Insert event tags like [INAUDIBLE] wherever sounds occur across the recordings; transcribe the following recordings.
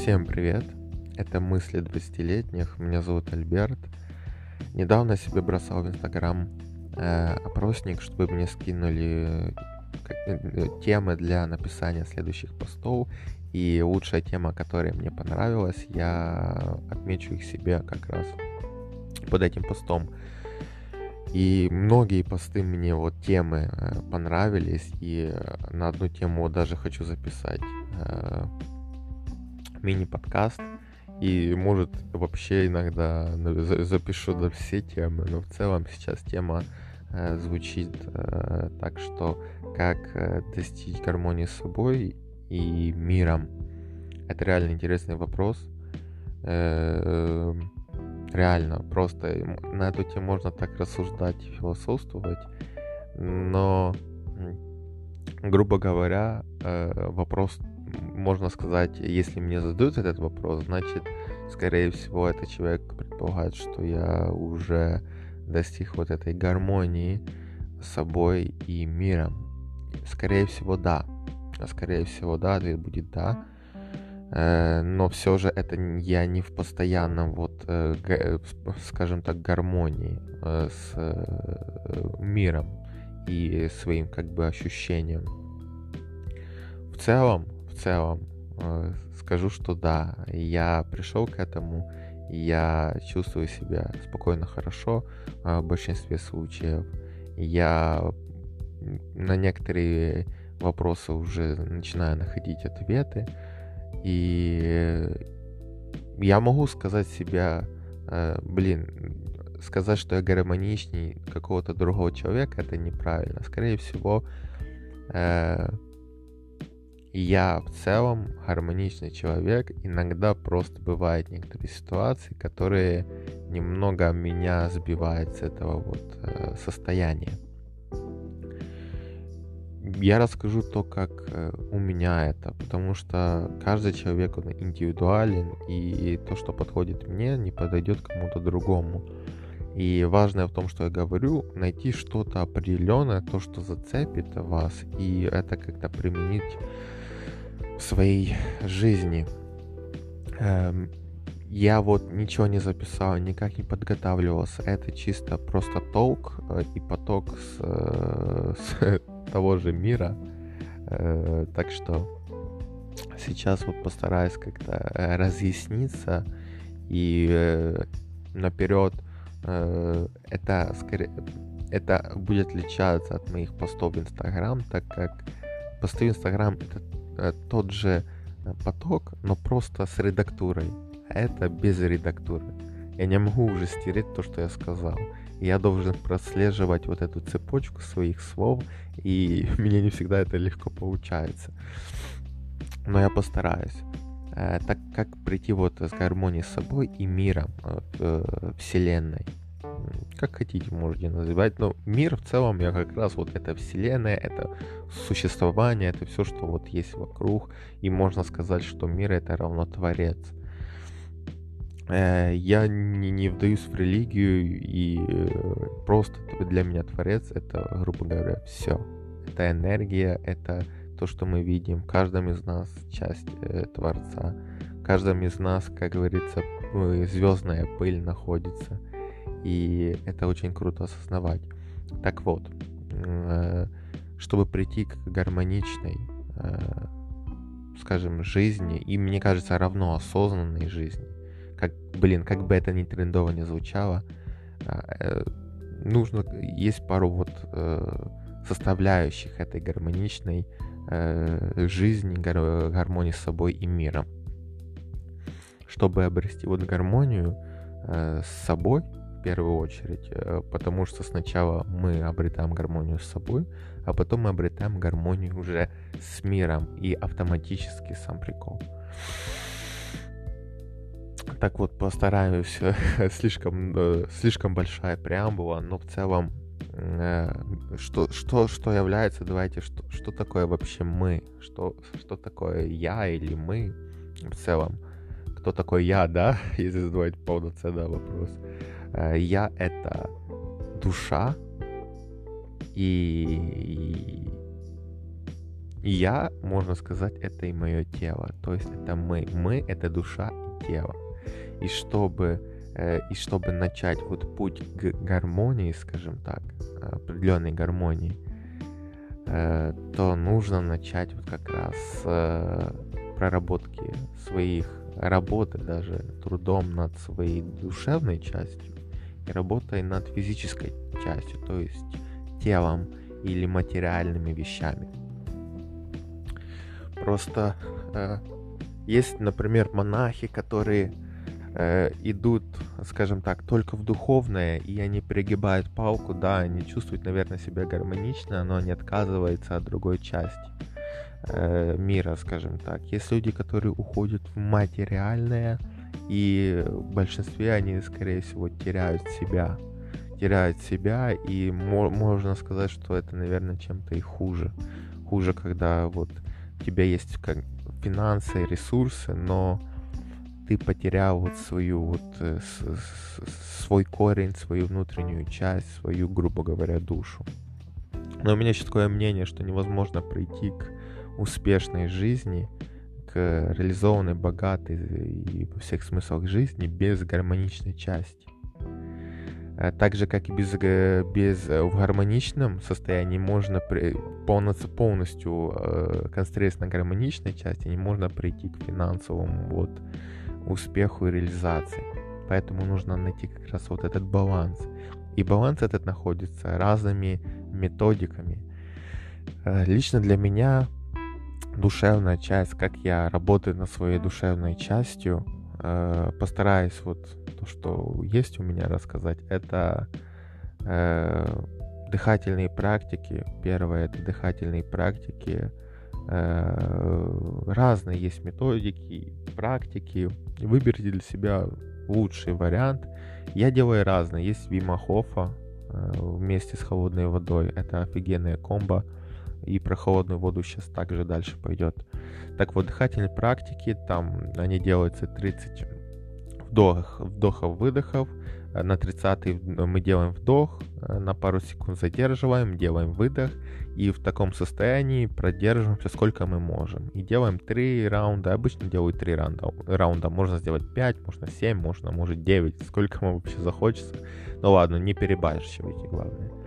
Всем привет! Это мысли 20-летних. Меня зовут Альберт. Недавно себе бросал в Инстаграм э, опросник, чтобы мне скинули э, темы для написания следующих постов. И лучшая тема, которая мне понравилась, я отмечу их себе как раз под этим постом. И многие посты мне вот темы э, понравились, и на одну тему даже хочу записать э, мини-подкаст. И может вообще иногда запишу до все темы, но в целом сейчас тема э, звучит э, так, что как э, достичь гармонии с собой и миром. Это реально интересный вопрос. Э, реально, просто на эту тему можно так рассуждать, философствовать, но, грубо говоря, э, вопрос можно сказать, если мне задают этот вопрос, значит, скорее всего, этот человек предполагает, что я уже достиг вот этой гармонии с собой и миром. Скорее всего, да. Скорее всего, да, ответ будет да. Э, но все же это я не в постоянном, вот, э, скажем так, гармонии э, с миром и своим как бы ощущением. В целом, целом э, скажу, что да, я пришел к этому, я чувствую себя спокойно, хорошо э, в большинстве случаев. Я на некоторые вопросы уже начинаю находить ответы. И я могу сказать себя, э, блин, сказать, что я гармоничней какого-то другого человека, это неправильно. Скорее всего, я в целом гармоничный человек. Иногда просто бывают некоторые ситуации, которые немного меня сбивают с этого вот э, состояния. Я расскажу то, как э, у меня это, потому что каждый человек он индивидуален, и то, что подходит мне, не подойдет кому-то другому. И важное в том, что я говорю, найти что-то определенное, то, что зацепит вас, и это как-то применить своей жизни. Эм, я вот ничего не записал, никак не подготавливался. Это чисто просто толк э, и поток с, э, с [LAUGHS] того же мира. Э, так что сейчас вот постараюсь как-то разъясниться и наперед это скорее это будет отличаться от моих постов в Инстаграм, так как посты в Инстаграм это тот же э, поток, но просто с редактурой. А это без редактуры. Я не могу уже стереть то, что я сказал. Я должен прослеживать вот эту цепочку своих слов, и [LAUGHS] мне не всегда это легко получается. Но я постараюсь. Э, так как прийти вот с гармонией с собой и миром, вселенной как хотите можете называть, но мир в целом я как раз вот это вселенная, это существование, это все, что вот есть вокруг, и можно сказать, что мир это равно творец. Э, я не, не вдаюсь в религию, и э, просто для меня творец это, грубо говоря, все. Это энергия, это то, что мы видим. В каждом из нас часть э, Творца. В каждом из нас, как говорится, звездная пыль находится. И это очень круто осознавать. Так вот, э, чтобы прийти к гармоничной, э, скажем, жизни, и мне кажется, равно осознанной жизни, как, блин, как бы это ни трендово не звучало, э, нужно, есть пару вот составляющих этой гармоничной жизни, гармонии с собой и миром. Чтобы обрести вот гармонию с собой, в первую очередь, э, потому что сначала мы обретаем гармонию с собой, а потом мы обретаем гармонию уже с миром и автоматически сам прикол. Так вот, постараюсь, [LAUGHS] слишком, э, слишком большая преамбула, но в целом, э, что, что, что является, давайте, что, что такое вообще мы, что, что такое я или мы в целом, кто такой я, да, [LAUGHS] если задавать полноценный вопрос. Э, я это душа и я, можно сказать, это и мое тело. То есть это мы. Мы — это душа и тело. И чтобы, э, и чтобы начать вот путь к гармонии, скажем так, определенной гармонии, э, то нужно начать вот как раз с проработки своих работы даже трудом над своей душевной частью и работой над физической частью, то есть телом или материальными вещами. Просто э, есть, например, монахи, которые э, идут, скажем так, только в духовное, и они перегибают палку, да, они чувствуют, наверное, себя гармонично, но они отказываются от другой части э, мира, скажем так. Есть люди, которые уходят в материальное, и в большинстве они, скорее всего, теряют себя. Теряют себя, и мо- можно сказать, что это, наверное, чем-то и хуже. Хуже, когда вот у тебя есть как финансы, ресурсы, но ты потерял вот свою вот э, свой корень, свою внутреннюю часть, свою, грубо говоря, душу. Но у меня еще такое мнение, что невозможно прийти к успешной жизни, к реализованной, богатой и во всех смыслах жизни без гармоничной части. Э, так же, как и без, э, без э, в гармоничном состоянии можно полностью, полностью э, концентрироваться на гармоничной части, не можно прийти к финансовому вот, успеху и реализации. Поэтому нужно найти как раз вот этот баланс. И баланс этот находится разными методиками. Лично для меня душевная часть, как я работаю над своей душевной частью, э, постараюсь вот то, что есть у меня рассказать, это э, дыхательные практики. Первое это дыхательные практики. Э, разные есть методики, практики. Выберите для себя лучший вариант. Я делаю разные. Есть Вима Хофа э, вместе с холодной водой. Это офигенная комбо и про холодную воду сейчас также дальше пойдет. Так вот, дыхательные практики, там они делаются 30 вдохов, вдохов, выдохов. Э, на 30 мы делаем вдох, на пару секунд задерживаем, делаем выдох. И в таком состоянии продерживаемся сколько мы можем. И делаем 3 раунда. Обычно делаю 3 раунда. раунда. Можно сделать 5, можно 7, можно, может 9. Сколько вам вообще захочется. Ну ладно, не перебарщивайте, главное.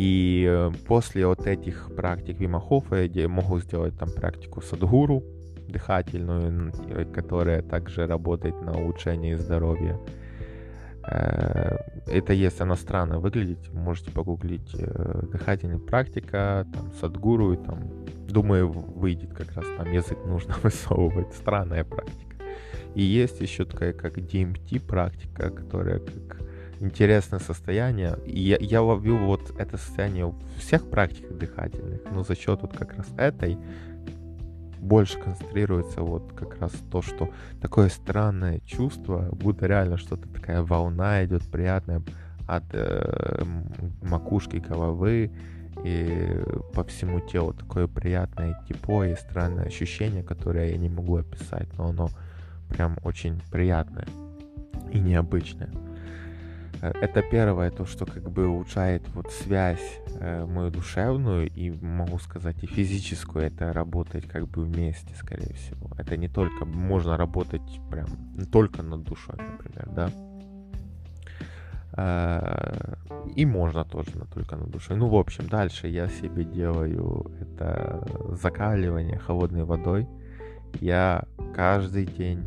И э, после вот этих практик Вимахофа я могу сделать там практику Садгуру, дыхательную, э, которая также работает на улучшение здоровья. Э, это если она странно выглядит, можете погуглить дыхательная практика, там Садгуру, и там, думаю, выйдет как раз там язык нужно [LAUGHS] высовывать. Странная практика. И есть еще такая как DMT практика, которая как интересное состояние. И я, я ловил вот это состояние в всех практиках дыхательных, но за счет вот как раз этой больше концентрируется вот как раз то, что такое странное чувство, будто реально что-то такая волна идет приятная от э, макушки головы и по всему телу такое приятное тепло и странное ощущение, которое я не могу описать, но оно прям очень приятное и необычное. Э, это первое, то, что как бы улучшает вот связь э, мою душевную и, могу сказать, и физическую. Это работать как бы вместе, скорее всего. Это не только, можно работать прям только над душой, например, да. Э, и можно тоже на только над душой. Ну, в общем, дальше я себе делаю это закаливание холодной водой. Я каждый день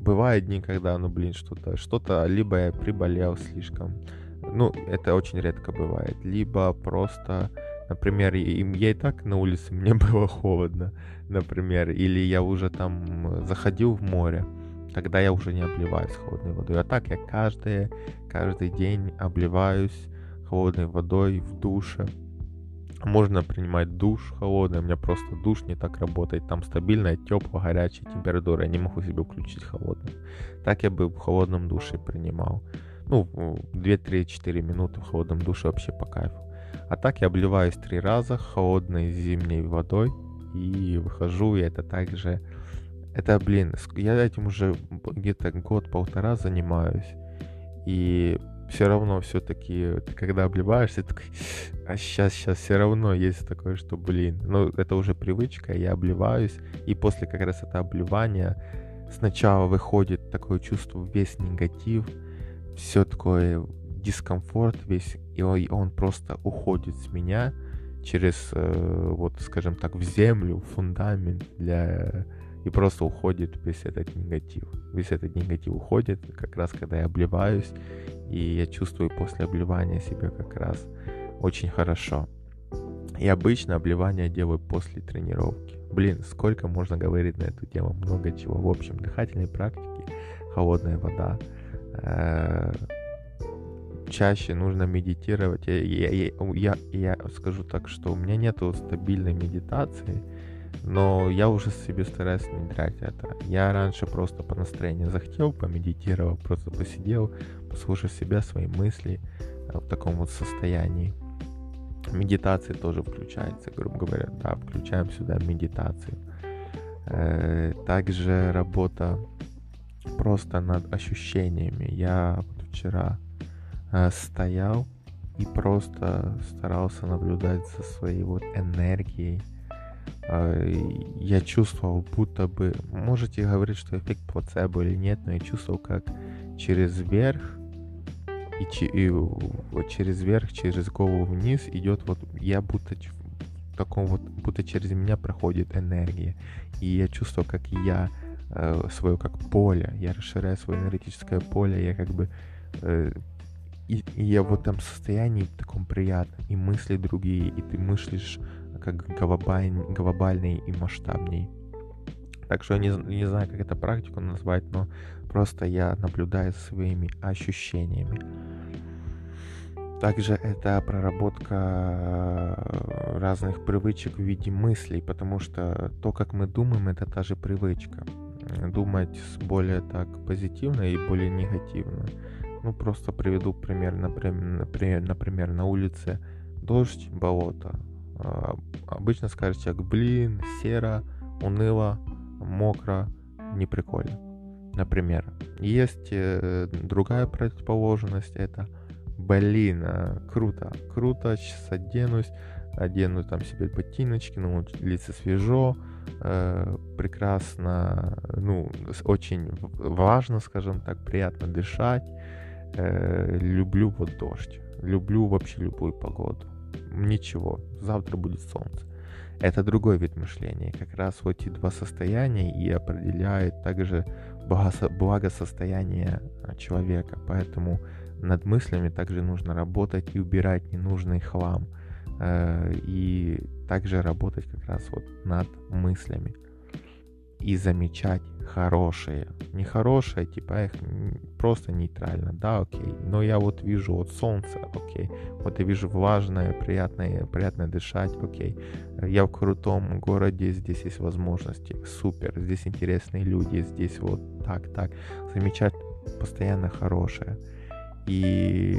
бывают дни, когда, ну, блин, что-то, что-то, либо я приболел слишком, ну, это очень редко бывает, либо просто, например, им я и так на улице, [LAUGHS] мне было холодно, например, или я уже там заходил в море, тогда я уже не обливаюсь холодной водой. А так я каждый, каждый день обливаюсь холодной водой в душе. Можно принимать душ холодный, у меня просто душ не так работает. Там стабильная, теплая, горячая температура. Я не могу себе включить холодный. Так я бы в холодном душе принимал. Ну, 2-3-4 минуты в холодном душе вообще по кайфу. А так я обливаюсь три раза холодной зимней водой и выхожу, и это также... Это, блин, я этим уже где-то год-полтора занимаюсь. И все равно все-таки, когда обливаешься, такой, а сейчас, сейчас все равно есть такое, что, блин, ну это уже привычка, я обливаюсь, и после как раз это обливания сначала выходит такое чувство, весь негатив, все такое дискомфорт весь, и он просто уходит с меня через, э, вот, скажем так, в землю, в фундамент для и просто уходит весь этот негатив. Весь этот негатив уходит как раз, когда я обливаюсь, и я чувствую после обливания себя как раз очень хорошо. И обычно обливание делаю после тренировки. Блин, сколько можно говорить на эту тему, много чего. В общем, дыхательные практики, холодная вода. Э, чаще нужно медитировать. Я, я, я, я скажу так, что у меня нету стабильной медитации, но я уже себе стараюсь внедрять это. Я раньше просто по настроению захотел, помедитировал, просто посидел, послушал себя, свои мысли э, в таком вот состоянии. Медитация тоже включается, грубо говоря, да, включаем сюда медитацию. Э, также работа просто над ощущениями. Я вот вчера э, стоял и просто старался наблюдать за своей вот энергией, я чувствовал, будто бы, можете говорить, что эффект плацебо или нет, но я чувствовал, как через верх и, и вот через верх, через голову вниз идет вот, я будто в таком вот, будто через меня проходит энергия. И я чувствовал, как я э, свое как поле, я расширяю свое энергетическое поле, я как бы э, и, и я в этом состоянии таком приятном, и мысли другие, и ты мыслишь как глобальный, глобальный и масштабней. Так что я не, не знаю, как эту практику назвать, но просто я наблюдаю своими ощущениями. Также это проработка э, разных привычек в виде мыслей, потому что то, как мы думаем, это та же привычка. Думать более так позитивно и более негативно. Ну, просто приведу пример, например, например на улице дождь, болото. А, обычно скажет человек, блин, серо, уныло, мокро, не прикольно. Например, есть э, другая противоположность, это блин, а, круто, круто, сейчас оденусь, одену там себе ботиночки, ну, лицо свежо, э, прекрасно, ну, очень важно, скажем так, приятно дышать, э, люблю вот дождь, люблю вообще любую погоду ничего, завтра будет солнце. Это другой вид мышления. Как раз вот эти два состояния и определяют также благосостояние а, человека. Поэтому над мыслями также нужно работать и убирать ненужный хлам. Э, и также работать как раз вот над мыслями и замечать хорошие. Не хорошие, типа их просто нейтрально, да, окей. Но я вот вижу вот солнце, окей. Вот я вижу влажное, приятное, приятно дышать, окей. Я в крутом городе, здесь есть возможности, супер. Здесь интересные люди, здесь вот так, так. Замечать постоянно хорошее. И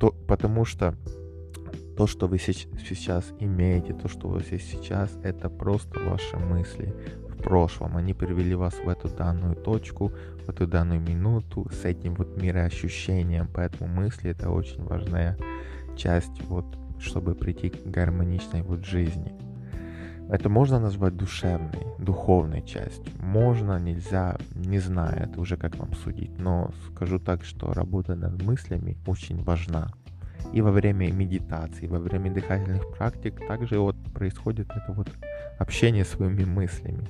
то, потому что то, что вы сейчас имеете, то, что у вас есть сейчас, это просто ваши мысли в прошлом. Они привели вас в эту данную точку, в эту данную минуту с этим вот мироощущением. Поэтому мысли это очень важная часть, вот, чтобы прийти к гармоничной вот жизни. Это можно назвать душевной, духовной частью. Можно, нельзя, не знаю, это уже как вам судить. Но скажу так, что работа над мыслями очень важна и во время медитации, во время дыхательных практик также вот происходит это вот общение своими мыслями.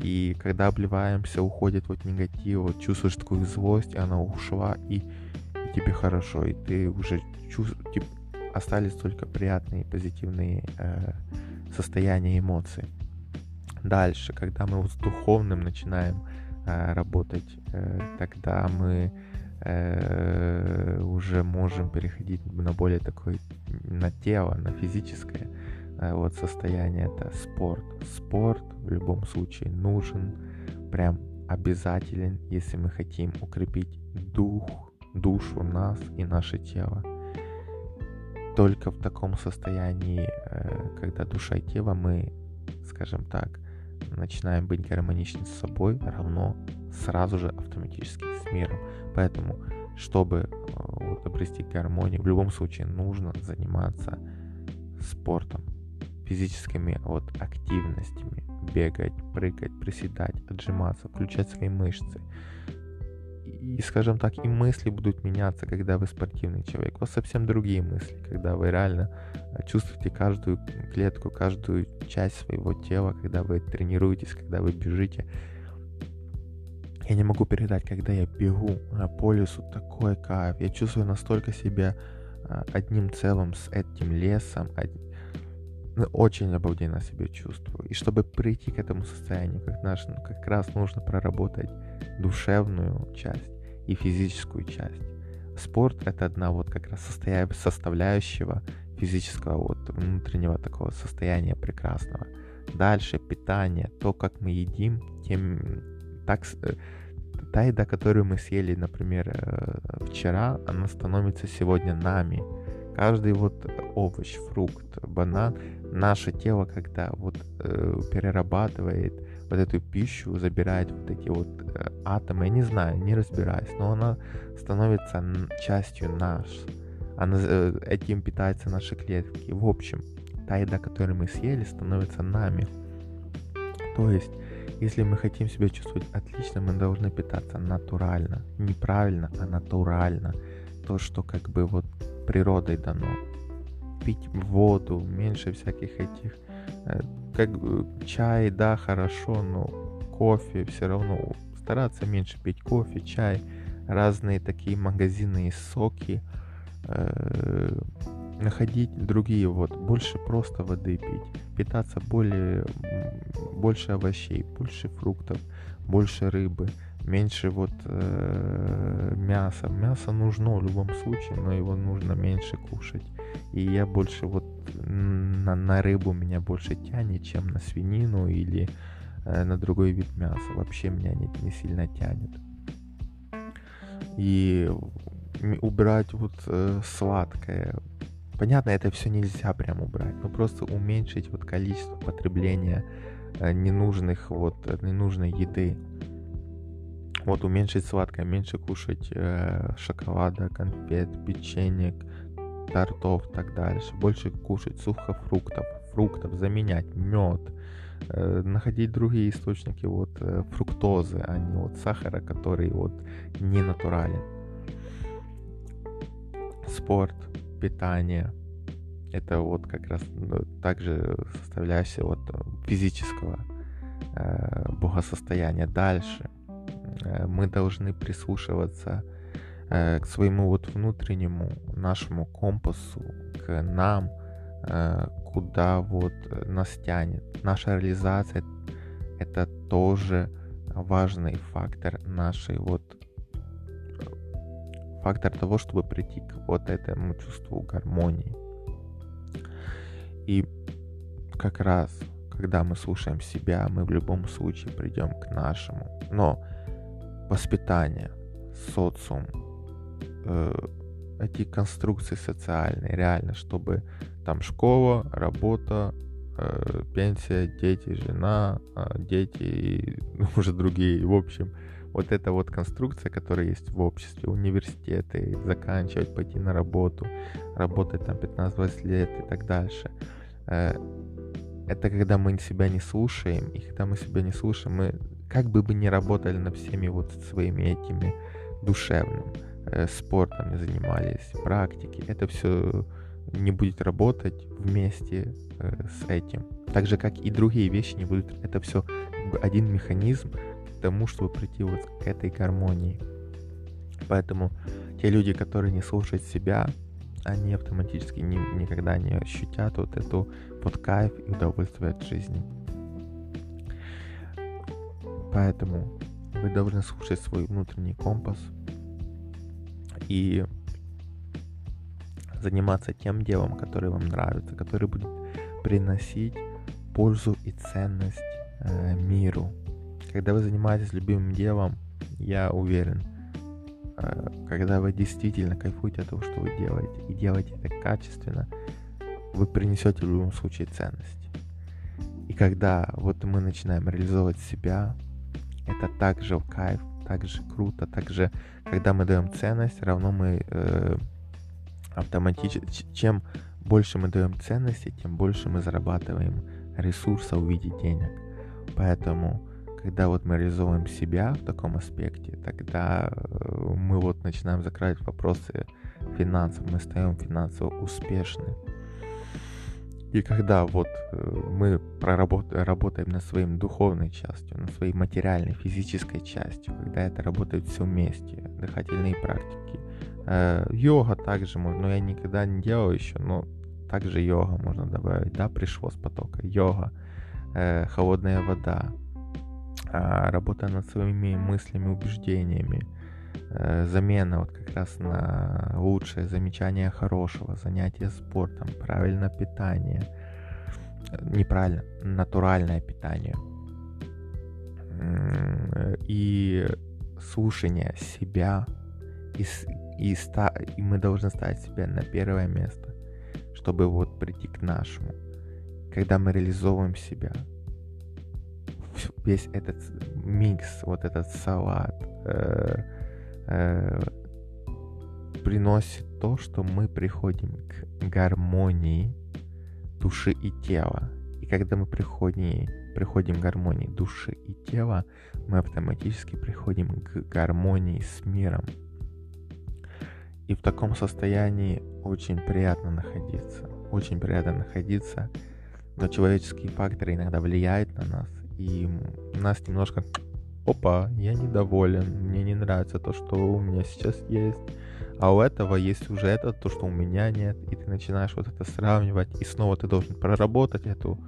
И когда обливаемся, уходит вот негатив, вот чувствуешь такую злость, и она ушла, и, и тебе хорошо, и ты уже чувствуешь, остались только приятные, позитивные э, состояния, эмоции. Дальше, когда мы вот с духовным начинаем э, работать, э, тогда мы уже можем переходить на более такой, на тело, на физическое э, вот состояние. Это спорт. Спорт в любом случае нужен, прям обязателен, если мы хотим укрепить дух, душу нас и наше тело. Только в таком состоянии, э, когда душа и тело, мы, скажем так, начинаем быть гармоничны с собой, равно сразу же автоматически с миром. Поэтому чтобы вот, обрести гармонию, в любом случае нужно заниматься спортом, физическими вот активностями, бегать, прыгать, приседать, отжиматься, включать свои мышцы. И, скажем так, и мысли будут меняться, когда вы спортивный человек. У вас совсем другие мысли, когда вы реально э, чувствуете каждую клетку, каждую часть своего тела, когда вы тренируетесь, когда вы бежите. Я не могу передать, когда я бегу по лесу, такой кайф. Я чувствую настолько себя э, одним целым с этим лесом, ну, очень обалденно себя чувствую. И чтобы прийти к этому состоянию, как, наш, ну, как раз нужно проработать душевную часть и физическую часть. Спорт — это одна вот как раз составляющего физического вот внутреннего такого состояния прекрасного. Дальше питание, то, как мы едим, тем так э, та еда, которую мы съели, например, э, вчера, она становится сегодня нами. Каждый вот овощ, фрукт, банан, наше тело, когда вот э, перерабатывает вот эту пищу, забирает вот эти вот э, атомы, я не знаю, не разбираюсь, но она становится частью нас. Она, э, этим питаются наши клетки. В общем, та еда, которую мы съели, становится нами. То есть, если мы хотим себя чувствовать отлично, мы должны питаться натурально. Неправильно, а натурально. То, что как бы вот природой дано. Пить воду, меньше всяких этих, как чай, да, хорошо, но кофе все равно стараться меньше пить кофе, чай, разные такие магазинные соки, э, находить другие вот больше просто воды пить питаться более больше овощей больше фруктов больше рыбы меньше вот э, мяса. Мясо нужно в любом случае, но его нужно меньше кушать. И я больше вот на, на рыбу меня больше тянет, чем на свинину или э, на другой вид мяса. Вообще меня не, не сильно тянет. И убрать вот э, сладкое. Понятно, это все нельзя прям убрать, но просто уменьшить вот количество потребления э, ненужных вот ненужной еды вот уменьшить сладкое, меньше кушать э, шоколада, конфет, печенек, тортов и так дальше. Больше кушать сухофруктов, фруктов, заменять мед, э, находить другие источники вот э, фруктозы, а не вот сахара, который вот не натурален. Спорт, питание, это вот как раз ну, также составляющая вот физического э, благосостояния. Дальше Э, мы должны прислушиваться э, к своему вот внутреннему нашему компасу, к нам, э, куда вот нас тянет. Наша реализация — это тоже важный фактор нашей вот фактор того, чтобы прийти к вот этому чувству гармонии. И как раз, когда мы слушаем себя, мы в любом случае придем к нашему. Но воспитание, социум, эти конструкции социальные, реально, чтобы там школа, работа, э, пенсия, дети, жена, э, дети и [LAUGHS] ну, уже другие. В общем, вот эта вот конструкция, которая есть в обществе, университеты, заканчивать, пойти на работу, работать там 15-20 лет и так дальше. Э, это когда мы себя не слушаем, и когда мы себя не слушаем, мы как бы мы ни работали над всеми вот своими этими душевным, э, спортом не занимались, практики, это все не будет работать вместе э, с этим. Так же, как и другие вещи не будут. Это все один механизм к тому, чтобы прийти вот к этой гармонии. Поэтому те люди, которые не слушают себя, они автоматически ни, никогда не ощутят вот эту под кайф и удовольствие от жизни. Поэтому вы должны слушать свой внутренний компас и заниматься тем делом, которое вам нравится, который будет приносить пользу и ценность э, миру. Когда вы занимаетесь любимым делом, я уверен, э, когда вы действительно кайфуете от того, что вы делаете, и делаете это качественно, вы принесете в любом случае ценность. И когда вот мы начинаем реализовывать себя, это также в кайф, также круто, также, когда мы даем ценность, равно мы э, автоматически, чем больше мы даем ценности, тем больше мы зарабатываем ресурса в виде денег. Поэтому, когда вот мы реализуем себя в таком аспекте, тогда э, мы вот начинаем закрывать вопросы финансов, мы стаем финансово успешны. И когда вот э, мы работаем над своей духовной частью, над своей материальной, физической частью, когда это работает все вместе, дыхательные практики, э, йога также можно, но я никогда не делал еще, но также йога можно добавить, да, пришло с потока, йога, э, холодная вода, э, работа над своими мыслями, убеждениями, замена вот как раз на лучшее замечание хорошего, занятие спортом, правильное питание, э, неправильно, натуральное питание и слушание себя и, и, ста, и мы должны ставить себя на первое место, чтобы вот прийти к нашему. Когда мы реализовываем себя, весь этот микс, вот этот салат, э, э, приносит то, что мы приходим к гармонии души и тела. И когда мы приходим, приходим к гармонии души и тела, мы автоматически приходим к гармонии с миром. И в таком состоянии очень приятно находиться. Очень приятно находиться. Но человеческие факторы иногда влияют на нас. И нас немножко опа, я недоволен, мне не нравится то, что у меня сейчас есть, а у этого есть уже это, то, что у меня нет, и ты начинаешь вот это сравнивать, и снова ты должен проработать эту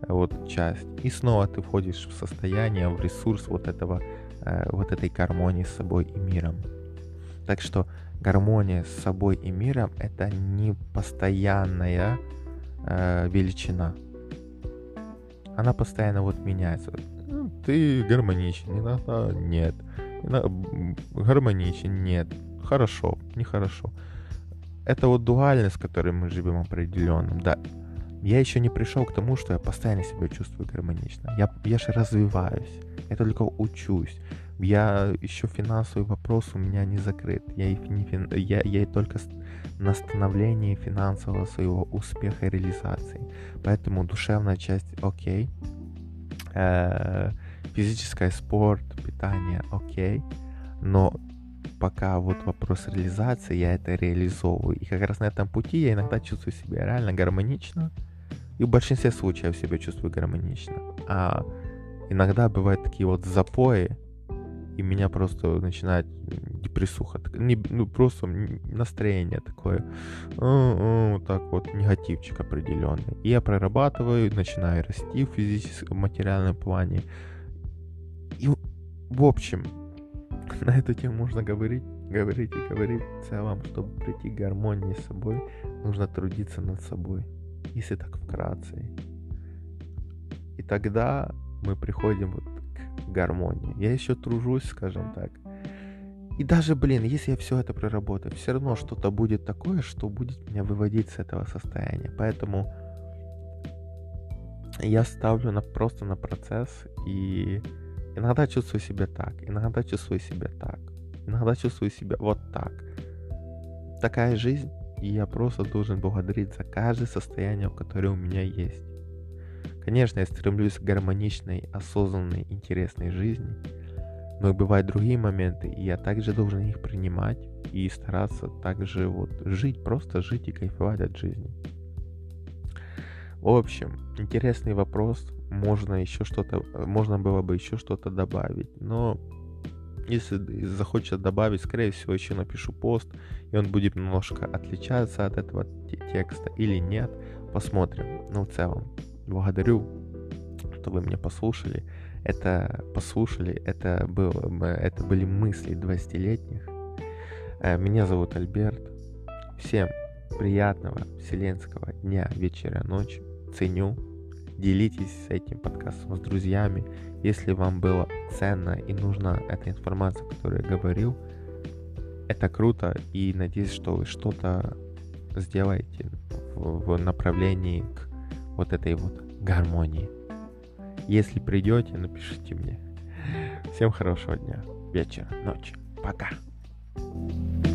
э, вот часть, и снова ты входишь в состояние, в ресурс вот этого, э, вот этой гармонии с собой и миром. Так что гармония с собой и миром это не постоянная э, величина. Она постоянно вот меняется ты гармоничен, иногда нет. Иногда гармоничен, нет. Хорошо, нехорошо. Это вот дуальность, в которой мы живем определенным, да. Я еще не пришел к тому, что я постоянно себя чувствую гармонично. Я, я же развиваюсь. Я только учусь. Я еще финансовый вопрос у меня не закрыт. Я, и не, я, я только на становлении финансового своего успеха и реализации. Поэтому душевная часть окей. Э, физическое спорт, питание, окей, но пока вот вопрос реализации, я это реализовываю. И как раз на этом пути я иногда чувствую себя реально гармонично. И в большинстве случаев себя чувствую гармонично. А иногда бывают такие вот запои, и меня просто начинает депрессуха, не, ну просто настроение такое, э, так вот, негативчик определенный. И я прорабатываю, начинаю расти в физическом, материальном плане, в общем, [LAUGHS] на эту тему можно говорить, говорить и говорить. В целом, чтобы прийти к гармонии с собой, нужно трудиться над собой. Если так вкратце. И тогда мы приходим вот к гармонии. Я еще тружусь, скажем так. И даже, блин, если я все это проработаю, все равно что-то будет такое, что будет меня выводить с этого состояния. Поэтому я ставлю на, просто на процесс и Иногда чувствую себя так, иногда чувствую себя так, иногда чувствую себя вот так. Такая жизнь, и я просто должен благодарить за каждое состояние, которое у меня есть. Конечно, я стремлюсь к гармоничной, осознанной, интересной жизни, но бывают другие моменты, и я также должен их принимать и стараться также вот жить, просто жить и кайфовать от жизни. В общем, интересный вопрос, можно еще что-то, можно было бы еще что-то добавить, но если захочется добавить, скорее всего, еще напишу пост, и он будет немножко отличаться от этого текста или нет. Посмотрим. Но в целом, благодарю, что вы меня послушали. Это послушали, это, был, это были мысли 20-летних. Э, меня зовут Альберт. Всем приятного вселенского дня, вечера, ночи. Ценю делитесь этим подкастом с друзьями. Если вам было ценно и нужна эта информация, которую я говорил, это круто и надеюсь, что вы что-то сделаете в, направлении к вот этой вот гармонии. Если придете, напишите мне. Всем хорошего дня. вечера, ночи. Пока. thank you